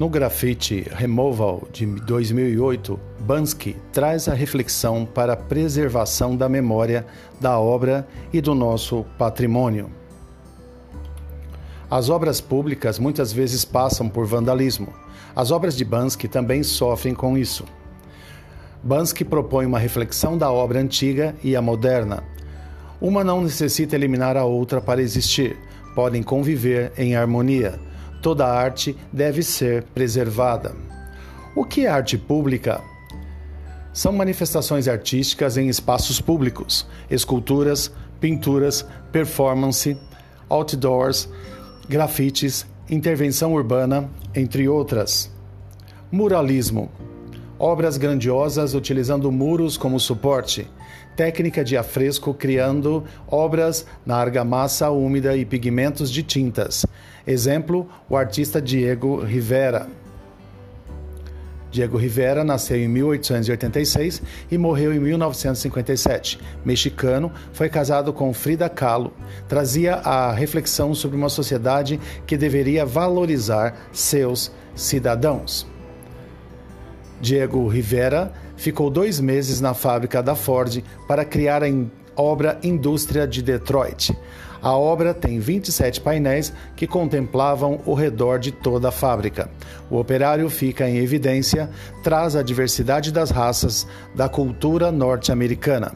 No grafite Removal de 2008, Bansky traz a reflexão para a preservação da memória da obra e do nosso patrimônio. As obras públicas muitas vezes passam por vandalismo. As obras de Bansky também sofrem com isso. Bansky propõe uma reflexão da obra antiga e a moderna. Uma não necessita eliminar a outra para existir, podem conviver em harmonia Toda arte deve ser preservada. O que é arte pública? São manifestações artísticas em espaços públicos, esculturas, pinturas, performance, outdoors, grafites, intervenção urbana, entre outras. Muralismo obras grandiosas utilizando muros como suporte, técnica de afresco criando obras na argamassa úmida e pigmentos de tintas, Exemplo, o artista Diego Rivera. Diego Rivera nasceu em 1886 e morreu em 1957. Mexicano, foi casado com Frida Kahlo. Trazia a reflexão sobre uma sociedade que deveria valorizar seus cidadãos. Diego Rivera ficou dois meses na fábrica da Ford para criar a obra Indústria de Detroit. A obra tem 27 painéis que contemplavam o redor de toda a fábrica. O operário fica em evidência, traz a diversidade das raças da cultura norte-americana.